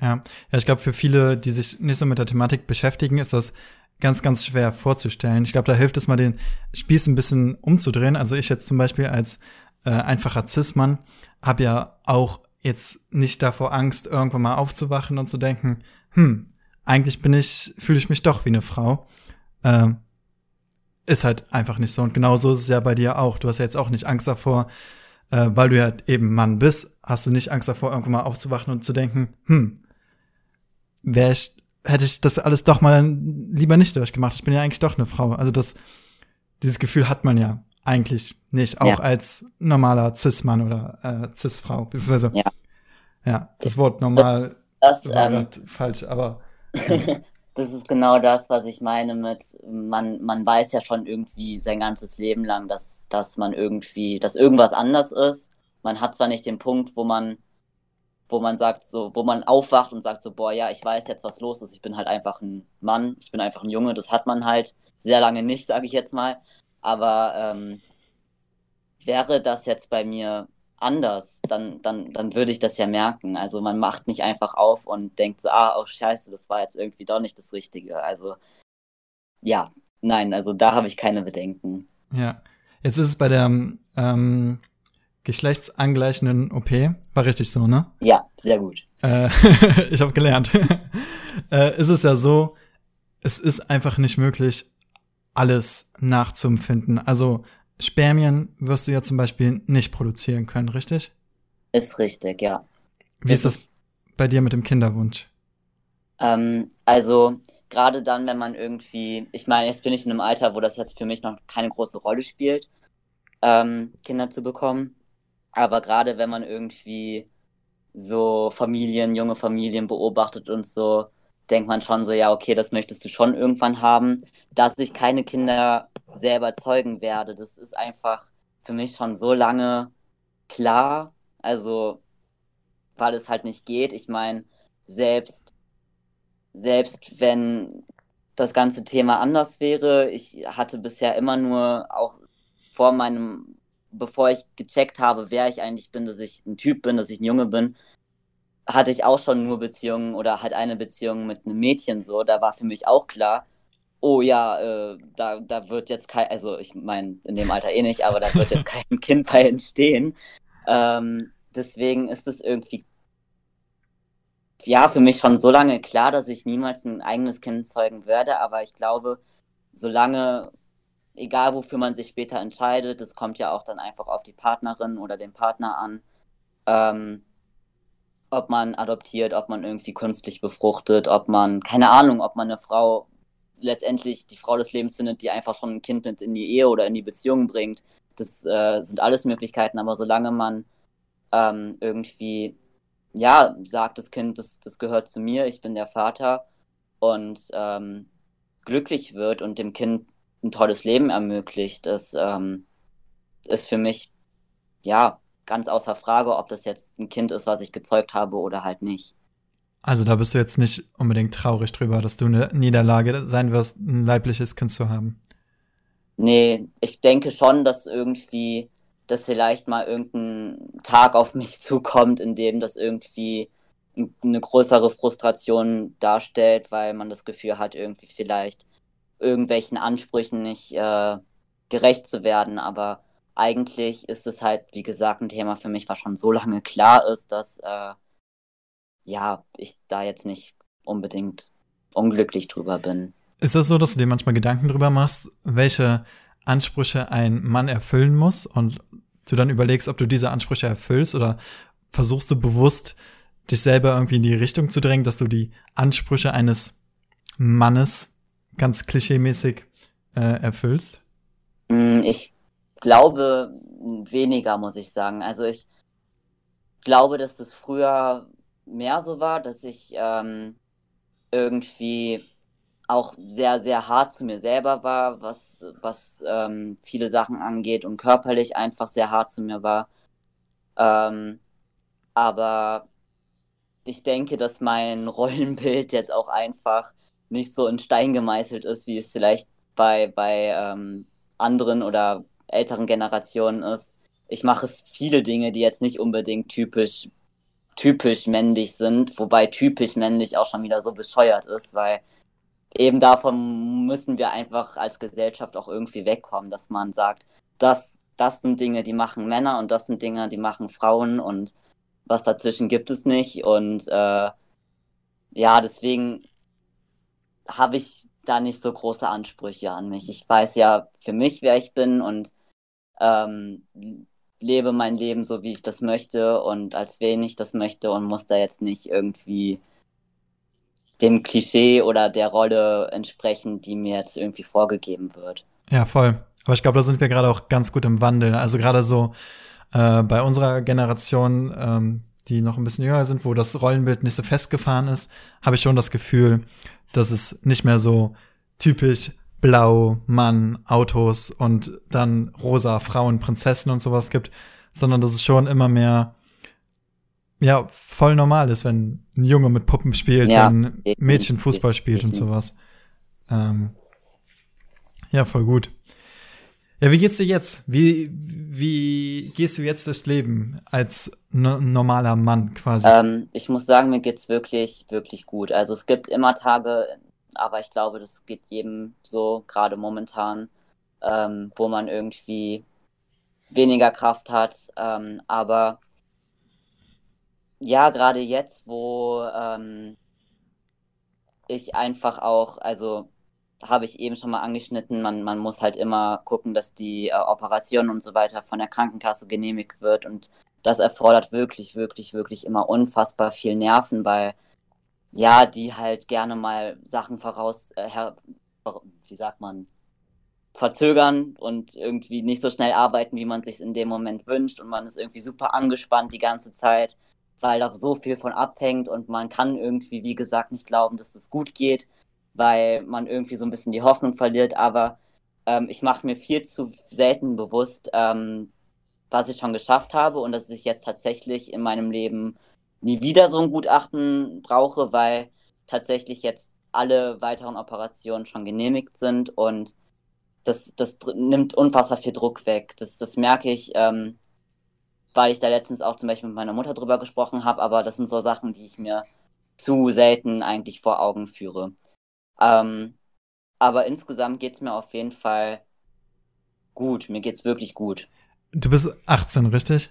Ja, ja ich glaube, für viele, die sich nicht so mit der Thematik beschäftigen, ist das ganz, ganz schwer vorzustellen. Ich glaube, da hilft es mal, den Spieß ein bisschen umzudrehen. Also ich jetzt zum Beispiel als äh, einfacher Cis-Mann habe ja auch jetzt nicht davor Angst, irgendwann mal aufzuwachen und zu denken, hm, eigentlich bin ich, fühle ich mich doch wie eine Frau. Ähm, ist halt einfach nicht so. Und genauso ist es ja bei dir auch. Du hast ja jetzt auch nicht Angst davor, äh, weil du ja eben Mann bist, hast du nicht Angst davor, irgendwann mal aufzuwachen und zu denken, hm, wäre ich hätte ich das alles doch mal lieber nicht durchgemacht. Ich bin ja eigentlich doch eine Frau. Also das, dieses Gefühl hat man ja eigentlich nicht, auch ja. als normaler Cis-Mann oder äh, Cis-Frau, beziehungsweise. Ja. ja, das Wort normal das, war ähm, falsch, aber. das ist genau das, was ich meine mit, man, man weiß ja schon irgendwie sein ganzes Leben lang, dass, dass man irgendwie, dass irgendwas anders ist. Man hat zwar nicht den Punkt, wo man wo man sagt, so, wo man aufwacht und sagt so, boah, ja, ich weiß jetzt, was los ist. Ich bin halt einfach ein Mann, ich bin einfach ein Junge. Das hat man halt sehr lange nicht, sage ich jetzt mal. Aber ähm, wäre das jetzt bei mir anders, dann, dann, dann würde ich das ja merken. Also man macht nicht einfach auf und denkt so, ah, oh scheiße, das war jetzt irgendwie doch nicht das Richtige. Also ja, nein, also da habe ich keine Bedenken. Ja, jetzt ist es bei der ähm, geschlechtsangleichenden OP. War richtig so, ne? Ja, sehr gut. Äh, ich habe gelernt. äh, ist es ja so, es ist einfach nicht möglich, alles nachzuempfinden. Also Spermien wirst du ja zum Beispiel nicht produzieren können, richtig? Ist richtig, ja. Wie ist das bei dir mit dem Kinderwunsch? Ähm, also gerade dann, wenn man irgendwie, ich meine, jetzt bin ich in einem Alter, wo das jetzt für mich noch keine große Rolle spielt, ähm, Kinder zu bekommen. Aber gerade wenn man irgendwie so Familien, junge Familien beobachtet und so, denkt man schon so, ja, okay, das möchtest du schon irgendwann haben. Dass ich keine Kinder selber zeugen werde, das ist einfach für mich schon so lange klar. Also, weil es halt nicht geht. Ich meine, selbst, selbst wenn das ganze Thema anders wäre, ich hatte bisher immer nur auch vor meinem, bevor ich gecheckt habe, wer ich eigentlich bin, dass ich ein Typ bin, dass ich ein Junge bin, hatte ich auch schon nur Beziehungen oder halt eine Beziehung mit einem Mädchen so. Da war für mich auch klar, oh ja, äh, da, da wird jetzt kein, also ich meine, in dem Alter eh nicht, aber da wird jetzt kein Kind bei entstehen. Ähm, deswegen ist es irgendwie, ja, für mich schon so lange klar, dass ich niemals ein eigenes Kind zeugen werde, aber ich glaube, solange, egal wofür man sich später entscheidet, das kommt ja auch dann einfach auf die Partnerin oder den Partner an, ähm, ob man adoptiert, ob man irgendwie künstlich befruchtet, ob man, keine Ahnung, ob man eine Frau letztendlich die Frau des Lebens findet, die einfach schon ein Kind mit in die Ehe oder in die Beziehung bringt. Das äh, sind alles Möglichkeiten, aber solange man ähm, irgendwie, ja, sagt, das Kind, das, das gehört zu mir, ich bin der Vater und ähm, glücklich wird und dem Kind ein tolles Leben ermöglicht, das ähm, ist für mich, ja, ganz außer Frage, ob das jetzt ein Kind ist, was ich gezeugt habe oder halt nicht. Also da bist du jetzt nicht unbedingt traurig drüber, dass du eine Niederlage sein wirst, ein leibliches Kind zu haben. Nee, ich denke schon, dass irgendwie, dass vielleicht mal irgendein Tag auf mich zukommt, in dem das irgendwie eine größere Frustration darstellt, weil man das Gefühl hat, irgendwie vielleicht irgendwelchen Ansprüchen nicht äh, gerecht zu werden. Aber eigentlich ist es halt, wie gesagt, ein Thema für mich, was schon so lange klar ist, dass äh, ja, ich da jetzt nicht unbedingt unglücklich drüber bin. Ist das so, dass du dir manchmal Gedanken drüber machst, welche Ansprüche ein Mann erfüllen muss und du dann überlegst, ob du diese Ansprüche erfüllst oder versuchst du bewusst dich selber irgendwie in die Richtung zu drängen, dass du die Ansprüche eines Mannes ganz klischeemäßig äh, erfüllst? Mm, ich glaube weniger, muss ich sagen. Also ich glaube, dass das früher mehr so war, dass ich ähm, irgendwie auch sehr, sehr hart zu mir selber war, was, was ähm, viele Sachen angeht und körperlich einfach sehr hart zu mir war. Ähm, aber ich denke, dass mein Rollenbild jetzt auch einfach nicht so in Stein gemeißelt ist, wie es vielleicht bei, bei ähm, anderen oder älteren Generationen ist. Ich mache viele Dinge, die jetzt nicht unbedingt typisch typisch männlich sind, wobei typisch männlich auch schon wieder so bescheuert ist, weil eben davon müssen wir einfach als Gesellschaft auch irgendwie wegkommen, dass man sagt, das, das sind Dinge, die machen Männer und das sind Dinge, die machen Frauen und was dazwischen gibt es nicht. Und äh, ja, deswegen habe ich da nicht so große Ansprüche an mich. Ich weiß ja für mich, wer ich bin und ähm, lebe mein Leben so, wie ich das möchte und als wen ich das möchte und muss da jetzt nicht irgendwie dem Klischee oder der Rolle entsprechen, die mir jetzt irgendwie vorgegeben wird. Ja, voll. Aber ich glaube, da sind wir gerade auch ganz gut im Wandel. Also gerade so äh, bei unserer Generation, ähm, die noch ein bisschen jünger sind, wo das Rollenbild nicht so festgefahren ist, habe ich schon das Gefühl, dass es nicht mehr so typisch Blau, Mann, Autos und dann rosa Frauen, Prinzessin und sowas gibt, sondern dass es schon immer mehr ja, voll normal ist, wenn ein Junge mit Puppen spielt, ja, wenn ein Mädchen Fußball spielt und sowas. Ähm, ja, voll gut. Ja, wie geht's dir jetzt? Wie, wie gehst du jetzt durchs Leben als no normaler Mann quasi? Ähm, ich muss sagen, mir geht's wirklich, wirklich gut. Also es gibt immer Tage, aber ich glaube, das geht jedem so, gerade momentan, ähm, wo man irgendwie weniger Kraft hat. Ähm, aber ja, gerade jetzt, wo ähm, ich einfach auch, also habe ich eben schon mal angeschnitten, man, man muss halt immer gucken, dass die äh, Operation und so weiter von der Krankenkasse genehmigt wird und das erfordert wirklich, wirklich, wirklich immer unfassbar viel Nerven, weil ja, die halt gerne mal Sachen voraus, äh, her, wie sagt man, verzögern und irgendwie nicht so schnell arbeiten, wie man sich in dem Moment wünscht und man ist irgendwie super angespannt die ganze Zeit, weil da so viel von abhängt und man kann irgendwie, wie gesagt, nicht glauben, dass das gut geht, weil man irgendwie so ein bisschen die Hoffnung verliert, aber ähm, ich mache mir viel zu selten bewusst, ähm, was ich schon geschafft habe und dass ich jetzt tatsächlich in meinem Leben nie wieder so ein Gutachten brauche, weil tatsächlich jetzt alle weiteren Operationen schon genehmigt sind und das, das nimmt unfassbar viel Druck weg. Das, das merke ich, ähm, weil ich da letztens auch zum Beispiel mit meiner Mutter drüber gesprochen habe, aber das sind so Sachen, die ich mir zu selten eigentlich vor Augen führe. Ähm, aber insgesamt geht es mir auf jeden Fall gut. Mir geht es wirklich gut. Du bist 18, richtig?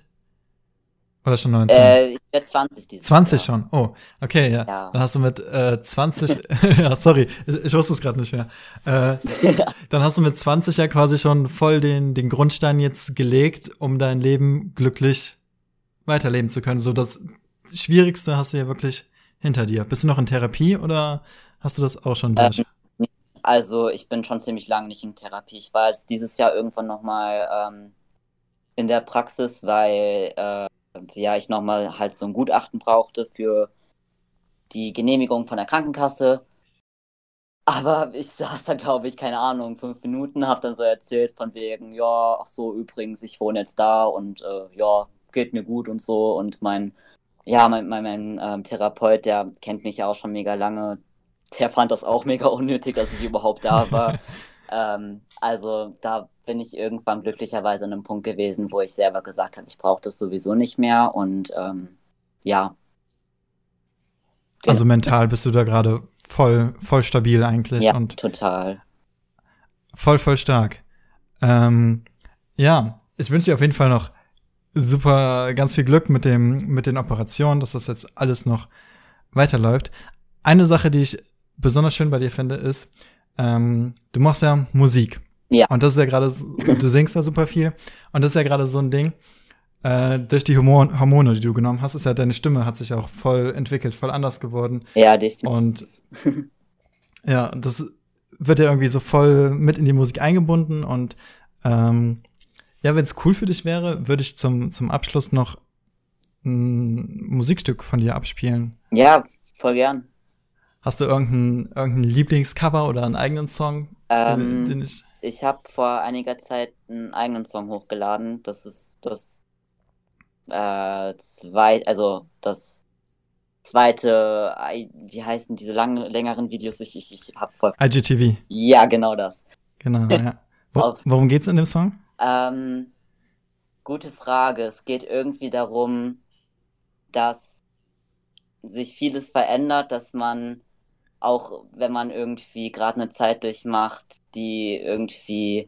Oder schon 19? Äh, ich werde 20 dieses 20 Jahr. schon. Oh, okay, ja. Ja. Dann hast du mit äh, 20, ja, sorry, ich, ich wusste es gerade nicht mehr. Äh, dann hast du mit 20 ja quasi schon voll den, den Grundstein jetzt gelegt, um dein Leben glücklich weiterleben zu können. So das Schwierigste hast du ja wirklich hinter dir. Bist du noch in Therapie oder hast du das auch schon durch? Ähm, Also ich bin schon ziemlich lange nicht in Therapie. Ich war jetzt dieses Jahr irgendwann nochmal ähm, in der Praxis, weil äh, ja, ich nochmal halt so ein Gutachten brauchte für die Genehmigung von der Krankenkasse. Aber ich saß da, glaube ich, keine Ahnung, fünf Minuten, habe dann so erzählt von wegen, ja, ach so, übrigens, ich wohne jetzt da und äh, ja, geht mir gut und so. Und mein, ja, mein, mein, mein ähm, Therapeut, der kennt mich ja auch schon mega lange, der fand das auch mega unnötig, dass ich überhaupt da war. ähm, also da bin ich irgendwann glücklicherweise an einem Punkt gewesen, wo ich selber gesagt habe, ich brauche das sowieso nicht mehr und ähm, ja. Also mental bist du da gerade voll, voll stabil eigentlich Ja, und total. voll, voll stark. Ähm, ja, ich wünsche dir auf jeden Fall noch super ganz viel Glück mit dem, mit den Operationen, dass das jetzt alles noch weiterläuft. Eine Sache, die ich besonders schön bei dir finde, ist, ähm, du machst ja Musik. Ja. Und das ist ja gerade, du singst ja super viel. Und das ist ja gerade so ein Ding. Äh, durch die Hormon Hormone, die du genommen hast, ist ja deine Stimme hat sich auch voll entwickelt, voll anders geworden. Ja, definitiv. Und ja, das wird ja irgendwie so voll mit in die Musik eingebunden. Und ähm, ja, wenn es cool für dich wäre, würde ich zum, zum Abschluss noch ein Musikstück von dir abspielen. Ja, voll gern. Hast du irgendeinen irgendein Lieblingscover oder einen eigenen Song, den, Ähm, den ich. ich habe vor einiger Zeit einen eigenen Song hochgeladen. Das ist das äh, zwei, also das zweite, ei- wie heißen diese langen, längeren Videos? Ich, ich, ich hab voll. IGTV, Ja, genau das. genau, ja. Wo, worum geht's in dem Song? Ähm, gute Frage. Es geht irgendwie darum, dass sich vieles verändert, dass man auch, wenn man irgendwie gerade eine Zeit durchmacht, die irgendwie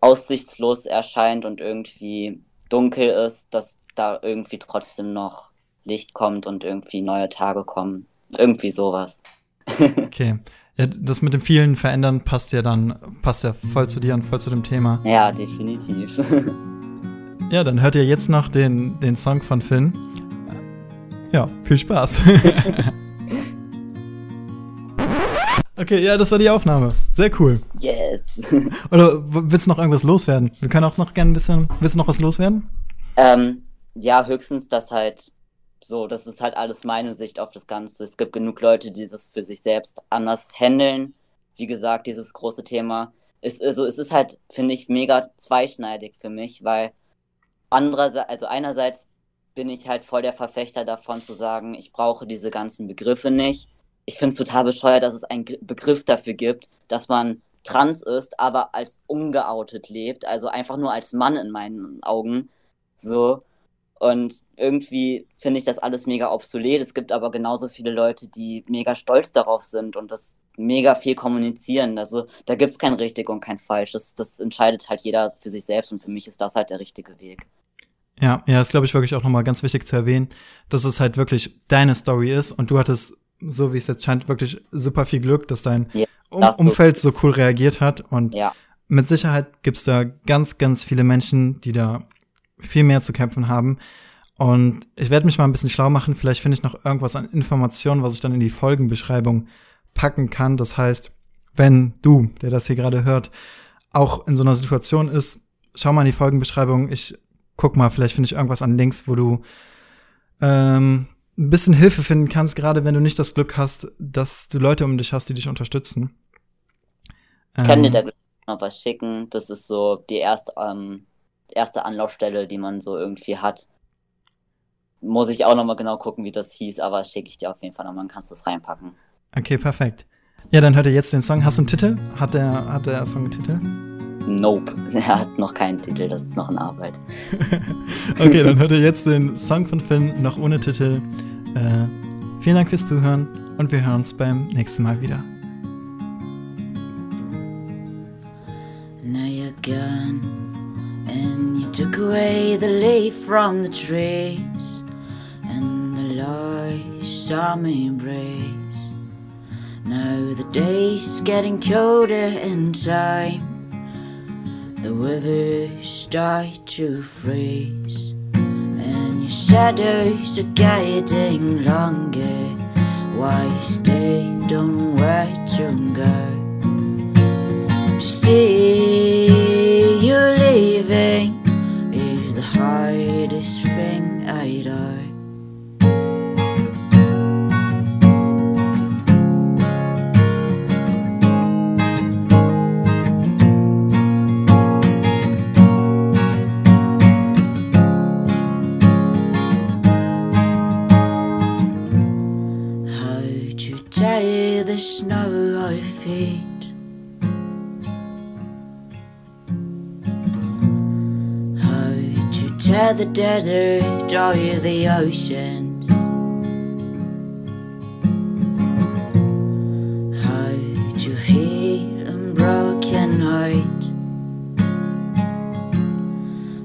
aussichtslos erscheint und irgendwie dunkel ist, dass da irgendwie trotzdem noch Licht kommt und irgendwie neue Tage kommen. Irgendwie sowas. Okay. Ja, das mit dem vielen Verändern passt ja dann, passt ja voll zu dir und voll zu dem Thema. Ja, definitiv. Ja, dann hört ihr jetzt noch den, den Song von Finn. Ja, viel Spaß. okay, ja, das war die Aufnahme. Sehr cool. yes. Oder willst du noch irgendwas loswerden? Wir können auch noch gerne ein bisschen. Willst du noch was loswerden? Ähm, ja, höchstens, dass halt so, das ist halt alles meine Sicht auf das Ganze. Es gibt genug Leute, die das für sich selbst anders handeln. Wie gesagt, dieses große Thema. ist also es ist halt, finde ich, mega zweischneidig für mich, weil andererseits, also einerseits bin ich halt voll der Verfechter davon zu sagen, ich brauche diese ganzen Begriffe nicht. Ich finde es total bescheuert, dass es einen Gr- Begriff dafür gibt, dass man trans ist, aber als ungeoutet lebt, also einfach nur als Mann in meinen Augen. So. Und irgendwie finde ich das alles mega obsolet. Es gibt aber genauso viele Leute, die mega stolz darauf sind und das mega viel kommunizieren. Also da gibt es kein richtig und kein falsch. Das, das entscheidet halt jeder für sich selbst und für mich ist das halt der richtige Weg. Ja, ja, ist, glaube ich, wirklich auch nochmal ganz wichtig zu erwähnen, dass es halt wirklich deine Story ist und du hattest, so wie es jetzt scheint, wirklich super viel Glück, dass dein Ja, das Umfeld so cool reagiert hat. Und Ja, mit Sicherheit gibt's da ganz, ganz viele Menschen, die da viel mehr zu kämpfen haben. Und ich werde mich mal ein bisschen schlau machen. Vielleicht finde ich noch irgendwas an Informationen, was ich dann in die Folgenbeschreibung packen kann. Das heißt, wenn du, der das hier gerade hört, auch in so einer Situation ist, schau mal in die Folgenbeschreibung. Ich guck mal, vielleicht finde ich irgendwas an Links, wo du ähm, ein bisschen Hilfe finden kannst, gerade wenn du nicht das Glück hast, dass du Leute um dich hast, die dich unterstützen. Ich kann dir da noch was schicken. Das ist so die erste, ähm, erste Anlaufstelle, die man so irgendwie hat. Muss ich auch noch mal genau gucken, wie das hieß, aber schicke ich dir auf jeden Fall noch mal, kannst das reinpacken. Okay, perfekt. Ja, dann hört ihr jetzt den Song. Hast du einen Titel? Hat der, hat der Song einen Titel? Nope, er hat noch keinen Titel, das ist noch in Arbeit. okay, dann hört ihr jetzt den Song von Finn, noch ohne Titel. Äh, vielen Dank fürs Zuhören und wir hören uns beim nächsten Mal wieder. Now you're gone, and you took away the leaf from the trees, and the light saw me breeze. Now the day's getting colder in time. The weather start to freeze, shadows are getting longer. Why stay? Don't them go. To see you leaving is the hardest thing I do. Feet? How to tear the desert or the oceans? How to heal a broken heart?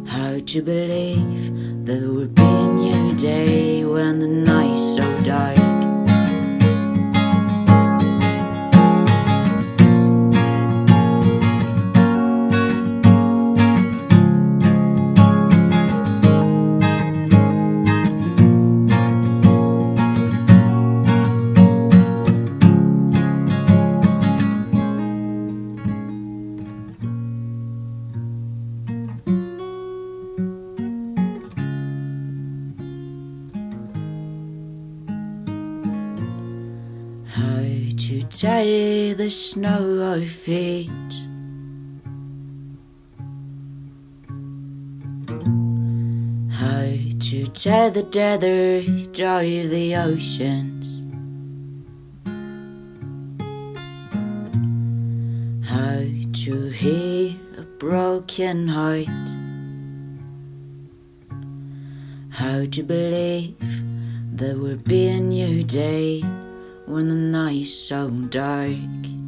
How to believe there will be a new day when the night's so dark? The snow I feet? How to the desert dry the oceans? How to heal a broken heart? How to believe there will be a new day when the night's so dark.